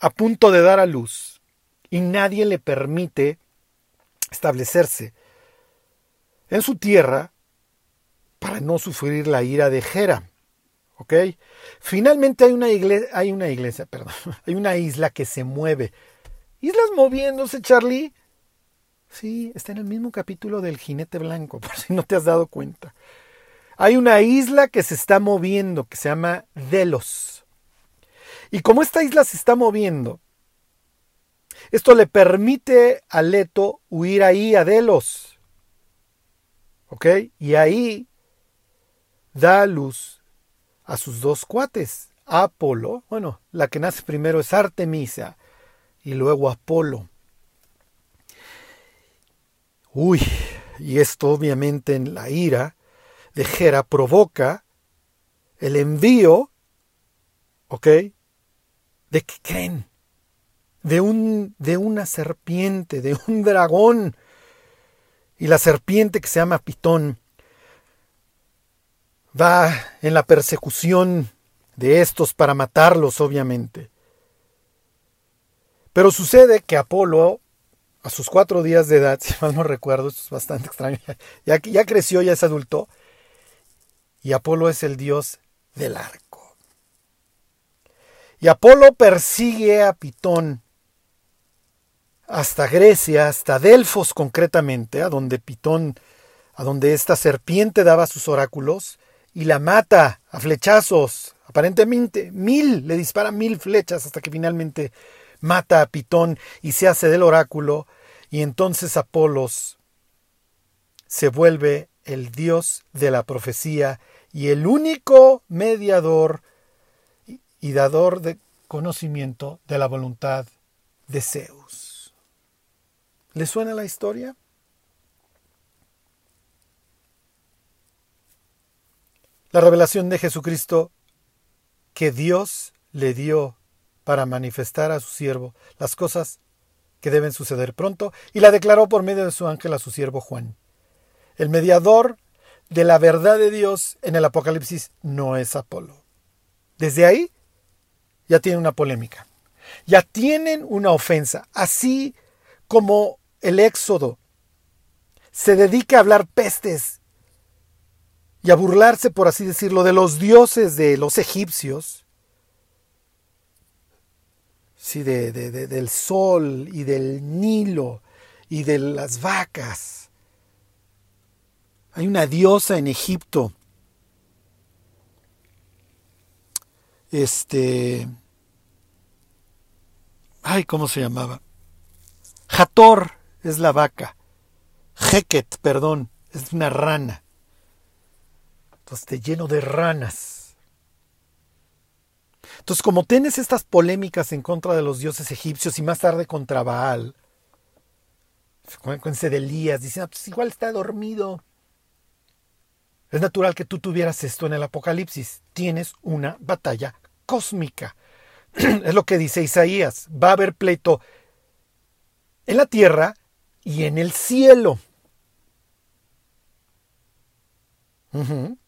a punto de dar a luz y nadie le permite establecerse en su tierra para no sufrir la ira de Jera. ¿Ok? Finalmente hay una iglesia, hay una iglesia, perdón, hay una isla que se mueve Islas moviéndose, Charlie. Sí, está en el mismo capítulo del jinete blanco, por si no te has dado cuenta. Hay una isla que se está moviendo, que se llama Delos. Y como esta isla se está moviendo, esto le permite a Leto huir ahí a Delos. ¿Ok? Y ahí da luz a sus dos cuates. Apolo, bueno, la que nace primero es Artemisa y luego Apolo. Uy, y esto obviamente en la ira de Gera provoca el envío, ¿ok? ¿De qué creen? De, un, de una serpiente, de un dragón. Y la serpiente que se llama Pitón va en la persecución de estos para matarlos, obviamente. Pero sucede que Apolo, a sus cuatro días de edad, si mal no recuerdo, esto es bastante extraño, ya, ya creció, ya es adulto, y Apolo es el dios del arco. Y Apolo persigue a Pitón hasta Grecia, hasta Delfos concretamente, a donde Pitón, a donde esta serpiente daba sus oráculos, y la mata a flechazos. Aparentemente, mil, le dispara mil flechas hasta que finalmente mata a Pitón y se hace del oráculo, y entonces Apolos se vuelve el dios de la profecía y el único mediador y dador de conocimiento de la voluntad de Zeus. ¿Le suena la historia? La revelación de Jesucristo que Dios le dio para manifestar a su siervo las cosas que deben suceder pronto, y la declaró por medio de su ángel a su siervo Juan. El mediador de la verdad de Dios en el Apocalipsis no es Apolo. Desde ahí ya tienen una polémica, ya tienen una ofensa, así como el Éxodo se dedica a hablar pestes y a burlarse, por así decirlo, de los dioses de los egipcios, sí, de, del sol y del Nilo y de las vacas. Hay una diosa en Egipto. Este. Ay, ¿cómo se llamaba? Hator es la vaca. Heket, perdón, es una rana. Entonces, lleno de ranas. Entonces, como tienes estas polémicas en contra de los dioses egipcios y más tarde contra Baal, de Elías, diciendo, pues igual está dormido. Es natural que tú tuvieras esto en el Apocalipsis. Tienes una batalla cósmica. es lo que dice Isaías. Va a haber pleito en la tierra y en el cielo.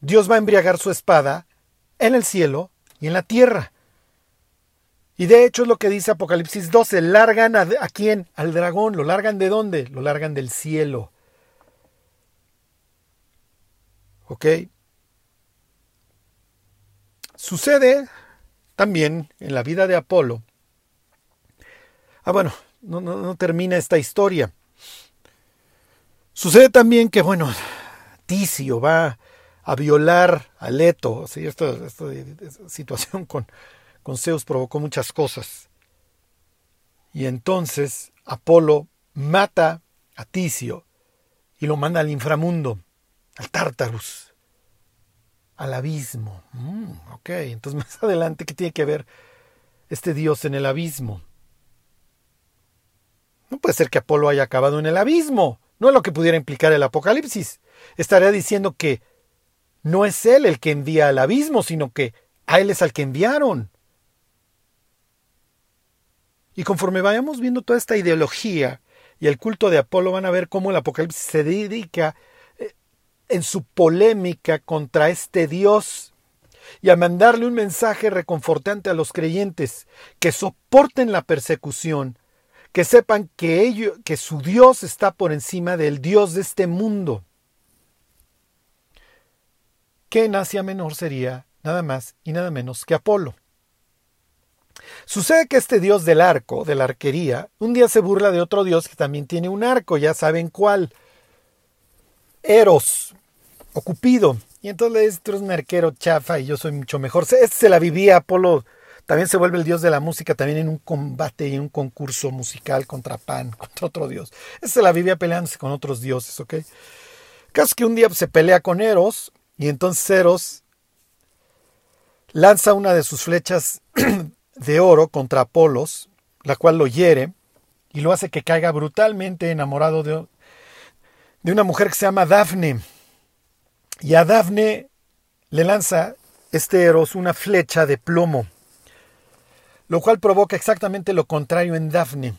Dios va a embriagar su espada en el cielo y en la tierra. Y de hecho es lo que dice Apocalipsis 12, largan a, a quién? Al dragón, ¿lo largan de dónde? Lo largan del cielo. ¿Ok? Sucede también en la vida de Apolo. Ah, bueno, no, termina esta historia. Sucede también que, bueno, Ticio va a violar a Leto. Esta, esta, situación con, con Zeus provocó muchas cosas. Y entonces Apolo mata a Ticio y lo manda al inframundo, al Tártarus al abismo. Mm, ok, entonces más adelante, ¿qué tiene que ver este dios en el abismo? No puede ser que Apolo haya acabado en el abismo. No es lo que pudiera implicar el Apocalipsis. Estaría diciendo que no es él el que envía al abismo, sino que a él es al que enviaron. Y conforme vayamos viendo toda esta ideología y el culto de Apolo, van a ver cómo el Apocalipsis se dedica en su polémica contra este Dios y a mandarle un mensaje reconfortante a los creyentes que soporten la persecución, que sepan que, ello, que su Dios está por encima del Dios de este mundo. Que en Asia Menor sería nada más y nada menos que Apolo. Sucede que este dios del arco, de la arquería, un día se burla de otro dios que también tiene un arco, ya saben cuál. Eros o Cupido. Y entonces le dice, tú eres un arquero chafa y yo soy mucho mejor. Este se la vivía Apolo. También se vuelve el dios de la música, también en un combate y en un concurso musical contra Pan, contra otro dios. Este se la vivía peleándose con otros dioses, ¿ok? Caso que un día se pelea con Eros y entonces Eros lanza una de sus flechas de oro contra Apolos, la cual lo hiere y lo hace que caiga brutalmente enamorado de, de una mujer que se llama Dafne. Y a Dafne le lanza este Eros una flecha de plomo, lo cual provoca exactamente lo contrario en Dafne.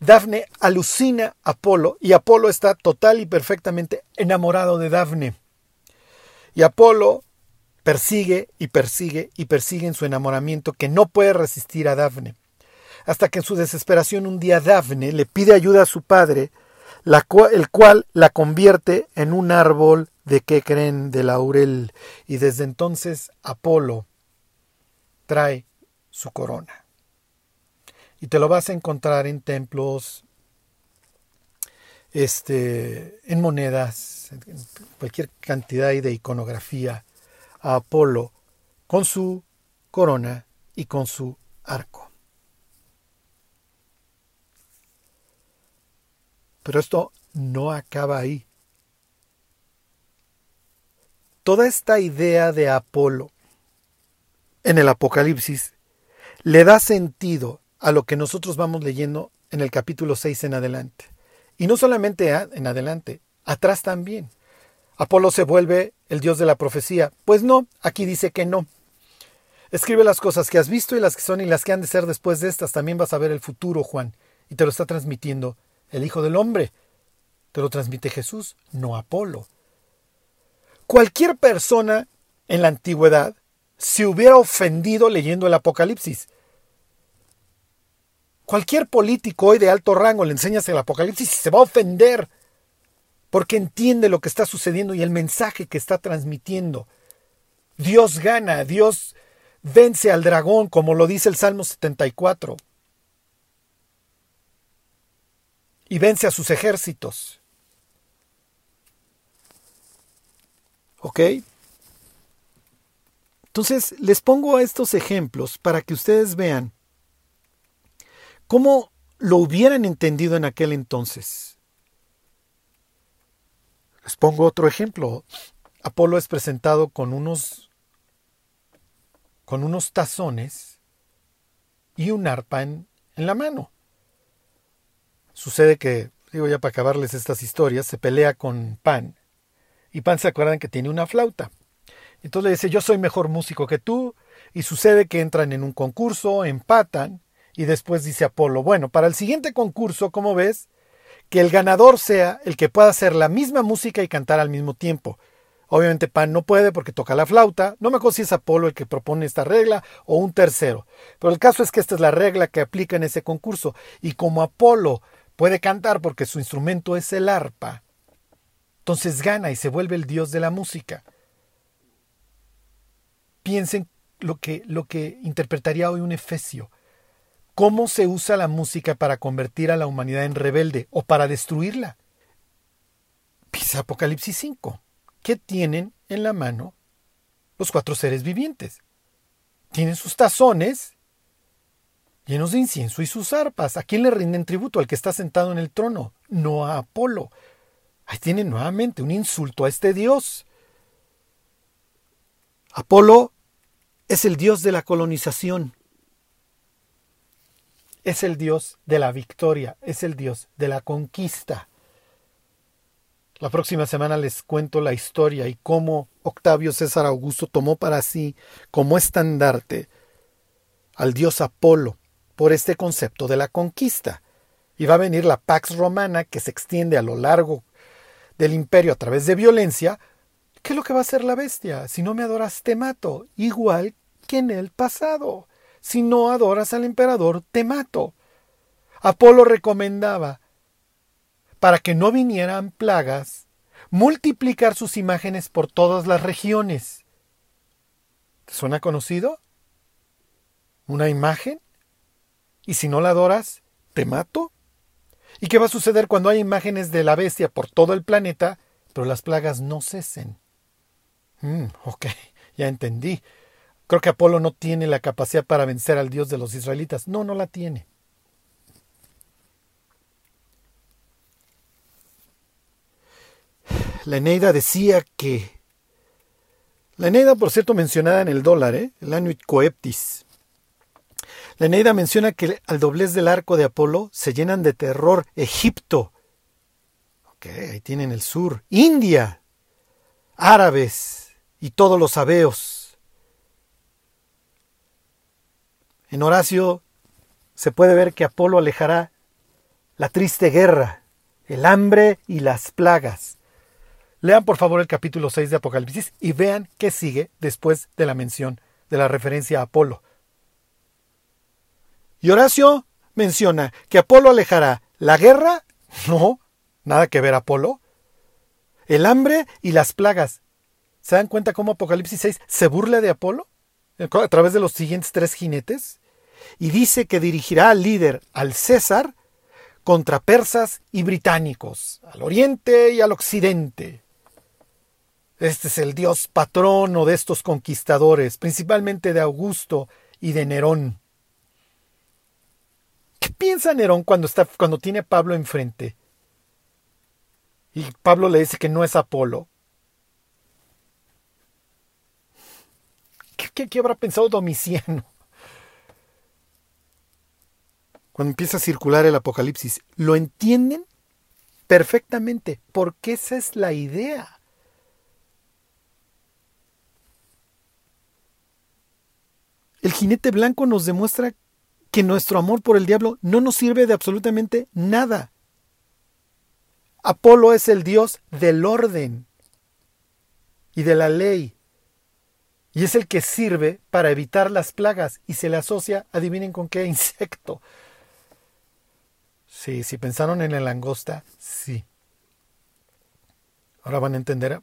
Dafne alucina a Apolo y Apolo está total y perfectamente enamorado de Dafne. Y Apolo persigue y persigue y persigue en su enamoramiento que no puede resistir a Dafne. Hasta que en su desesperación un día Dafne le pide ayuda a su padre el cual la convierte en un árbol de que creen de laurel, y desde entonces Apolo trae su corona. Y te lo vas a encontrar en templos, este, en monedas, en cualquier cantidad de iconografía a Apolo con su corona y con su arco. Pero esto no acaba ahí. Toda esta idea de Apolo en el Apocalipsis le da sentido a lo que nosotros vamos leyendo en el capítulo 6 en adelante. Y no solamente en adelante, atrás también. Apolo se vuelve el dios de la profecía. Pues no, aquí dice que no. Escribe las cosas que has visto y las que son y las que han de ser después de estas. También vas a ver el futuro, Juan, y te lo está transmitiendo el Hijo del Hombre. Te lo transmite Jesús, no Apolo. Cualquier persona en la antigüedad se hubiera ofendido leyendo el Apocalipsis. Cualquier político hoy de alto rango le enseñas el Apocalipsis y se va a ofender porque entiende lo que está sucediendo y el mensaje que está transmitiendo. Dios gana, Dios vence al dragón, como lo dice el Salmo 74. Y vence a sus ejércitos. ¿Ok? Entonces, les pongo estos ejemplos para que ustedes vean cómo lo hubieran entendido en aquel entonces. Les pongo otro ejemplo. Apolo es presentado con unos con unos tazones y un arpa en, en la mano. Sucede que, digo ya para acabarles estas historias, se pelea con Pan. Y Pan se acuerdan que tiene una flauta. Entonces le dice, yo soy mejor músico que tú. Y sucede que entran en un concurso, empatan. Y después dice Apolo, bueno, para el siguiente concurso, ¿cómo ves? Que el ganador sea el que pueda hacer la misma música y cantar al mismo tiempo. Obviamente Pan no puede porque toca la flauta. No me acuerdo si es Apolo el que propone esta regla o un tercero. Pero el caso es que esta es la regla que aplica en ese concurso. Y como Apolo puede cantar porque su instrumento es el arpa, entonces gana y se vuelve el dios de la música. Piensen lo que, lo que interpretaría hoy un Efesio. ¿Cómo se usa la música para convertir a la humanidad en rebelde o para destruirla? Pisa Apocalipsis 5. ¿Qué tienen en la mano los cuatro seres vivientes? Tienen sus tazones llenos de incienso y sus arpas. ¿A quién le rinden tributo? Al que está sentado en el trono, no a Apolo. Ahí tienen nuevamente un insulto a este dios. Apolo es el dios de la colonización. Es el dios de la victoria, es el dios de la conquista. La próxima semana les cuento la historia y cómo Octavio César Augusto tomó para sí como estandarte al dios Apolo por este concepto de la conquista. Y va a venir la Pax Romana que se extiende a lo largo del imperio a través de violencia. ¿Qué es lo que va a hacer la bestia? Si no me adoras, te mato, igual que en el pasado. Si no adoras al emperador, te mato. Apolo recomendaba, para que no vinieran plagas, multiplicar sus imágenes por todas las regiones. ¿Te suena conocido? ¿Una imagen? ¿Y si no la adoras, te mato? ¿Y qué va a suceder cuando hay imágenes de la bestia por todo el planeta, pero las plagas no cesen? Mm, ok, ya entendí. Creo que Apolo no tiene la capacidad para vencer al Dios de los israelitas. No, no la tiene. La Eneida decía que... La Eneida, por cierto, mencionada en el dólar, ¿eh? el Anuit Coeptis. La Eneida menciona que al doblez del arco de Apolo se llenan de terror Egipto. Ok, ahí tienen el sur. India. Árabes y todos los abeos. En Horacio se puede ver que Apolo alejará la triste guerra, el hambre y las plagas. Lean por favor el capítulo 6 de Apocalipsis y vean qué sigue después de la mención de la referencia a Apolo. Y Horacio menciona que Apolo alejará la guerra, no, nada que ver Apolo, el hambre y las plagas. ¿Se dan cuenta cómo Apocalipsis 6 se burla de Apolo a través de los siguientes tres jinetes? y dice que dirigirá al líder, al César, contra persas y británicos, al oriente y al occidente. Este es el dios patrono de estos conquistadores, principalmente de Augusto y de Nerón. ¿Qué piensa Nerón cuando, está, cuando tiene a Pablo enfrente? Y Pablo le dice que no es Apolo. ¿Qué, qué habrá pensado Domiciano? cuando empieza a circular el Apocalipsis, lo entienden perfectamente, porque esa es la idea. El jinete blanco nos demuestra que nuestro amor por el diablo no nos sirve de absolutamente nada. Apolo es el dios del orden y de la ley. Y es el que sirve para evitar las plagas y se le asocia, adivinen con qué insecto, Sí, si pensaron en la langosta, sí. Ahora van a entender.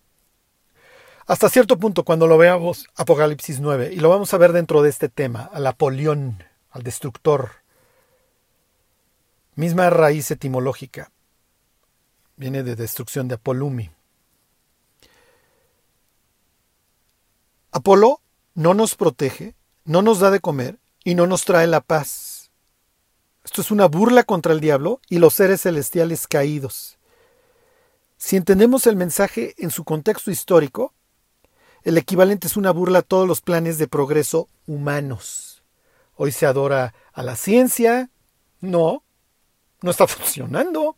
Hasta cierto punto, cuando lo veamos, Apocalipsis 9, y lo vamos a ver dentro de este tema, al Apolión, al destructor. Misma raíz etimológica. Viene de destrucción de Apolumi. Apolo no nos protege, no nos da de comer y no nos trae la paz. Esto es una burla contra el diablo y los seres celestiales caídos. Si entendemos el mensaje en su contexto histórico, el equivalente es una burla a todos los planes de progreso humanos. Hoy se adora a la ciencia. No, no está funcionando.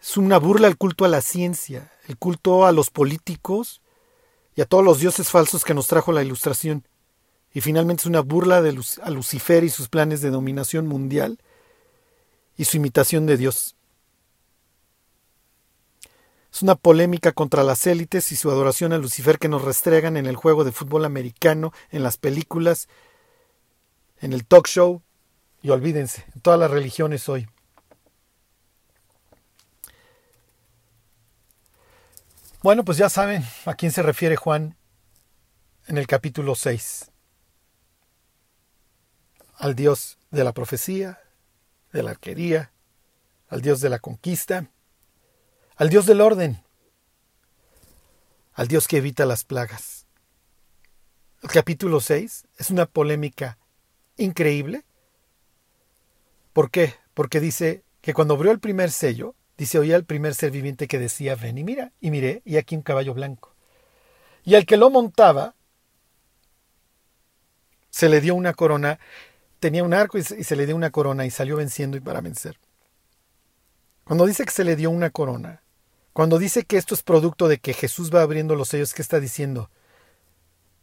Es una burla al culto a la ciencia, el culto a los políticos y a todos los dioses falsos que nos trajo la ilustración y finalmente es una burla de a Lucifer y sus planes de dominación mundial y su imitación de Dios. Es una polémica contra las élites y su adoración a Lucifer que nos restregan en el juego de fútbol americano, en las películas, en el talk show y olvídense, en todas las religiones hoy. Bueno, pues ya saben a quién se refiere Juan en el capítulo 6. Al Dios de la profecía, de la arquería, al Dios de la conquista, al Dios del orden, al Dios que evita las plagas. El capítulo 6 es una polémica increíble. ¿Por qué? Porque dice que cuando abrió el primer sello, dice, oía el primer ser viviente que decía, ven y mira, y miré, y aquí un caballo blanco. Y al que lo montaba, se le dio una corona, tenía un arco y se le dio una corona y salió venciendo y para vencer. Cuando dice que se le dio una corona, cuando dice que esto es producto de que Jesús va abriendo los sellos, ¿qué está diciendo?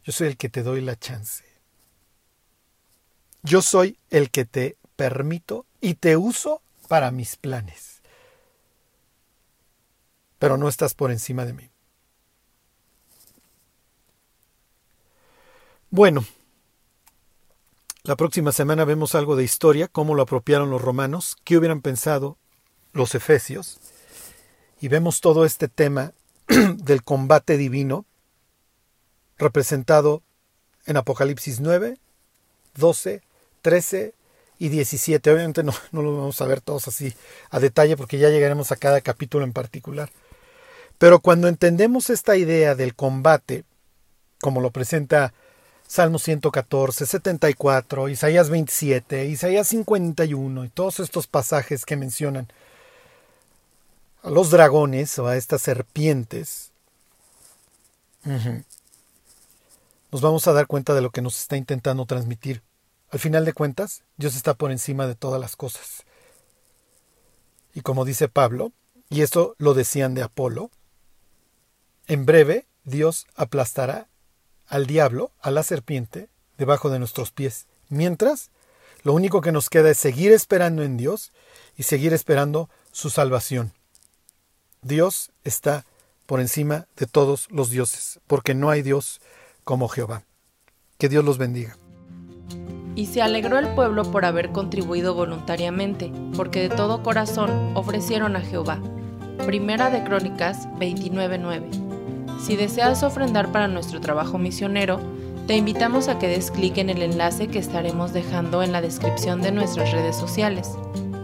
Yo soy el que te doy la chance. Yo soy el que te permito y te uso para mis planes. Pero no estás por encima de mí. Bueno, la próxima semana vemos algo de historia, cómo lo apropiaron los romanos, qué hubieran pensado los efesios y vemos todo este tema del combate divino representado en Apocalipsis 9, 12, 13 y 17. Obviamente no, no lo vamos a ver todos así a detalle porque ya llegaremos a cada capítulo en particular. Pero cuando entendemos esta idea del combate, como lo presenta Salmo 114, 74, Isaías 27, Isaías 51 y todos estos pasajes que mencionan a los dragones o a estas serpientes, nos vamos a dar cuenta de lo que nos está intentando transmitir. Al final de cuentas, Dios está por encima de todas las cosas. Y como dice Pablo, y esto lo decían de Apolo, en breve Dios aplastará al diablo, a la serpiente, debajo de nuestros pies. Mientras, lo único que nos queda es seguir esperando en Dios y seguir esperando su salvación. Dios está por encima de todos los dioses, porque no hay Dios como Jehová. Que Dios los bendiga. Y se alegró el pueblo por haber contribuido voluntariamente, porque de todo corazón ofrecieron a Jehová. Primera de Crónicas 29:9. Si deseas ofrendar para nuestro trabajo misionero, te invitamos a que des clic en el enlace que estaremos dejando en la descripción de nuestras redes sociales.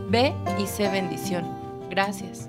Ve y sé bendición. Gracias.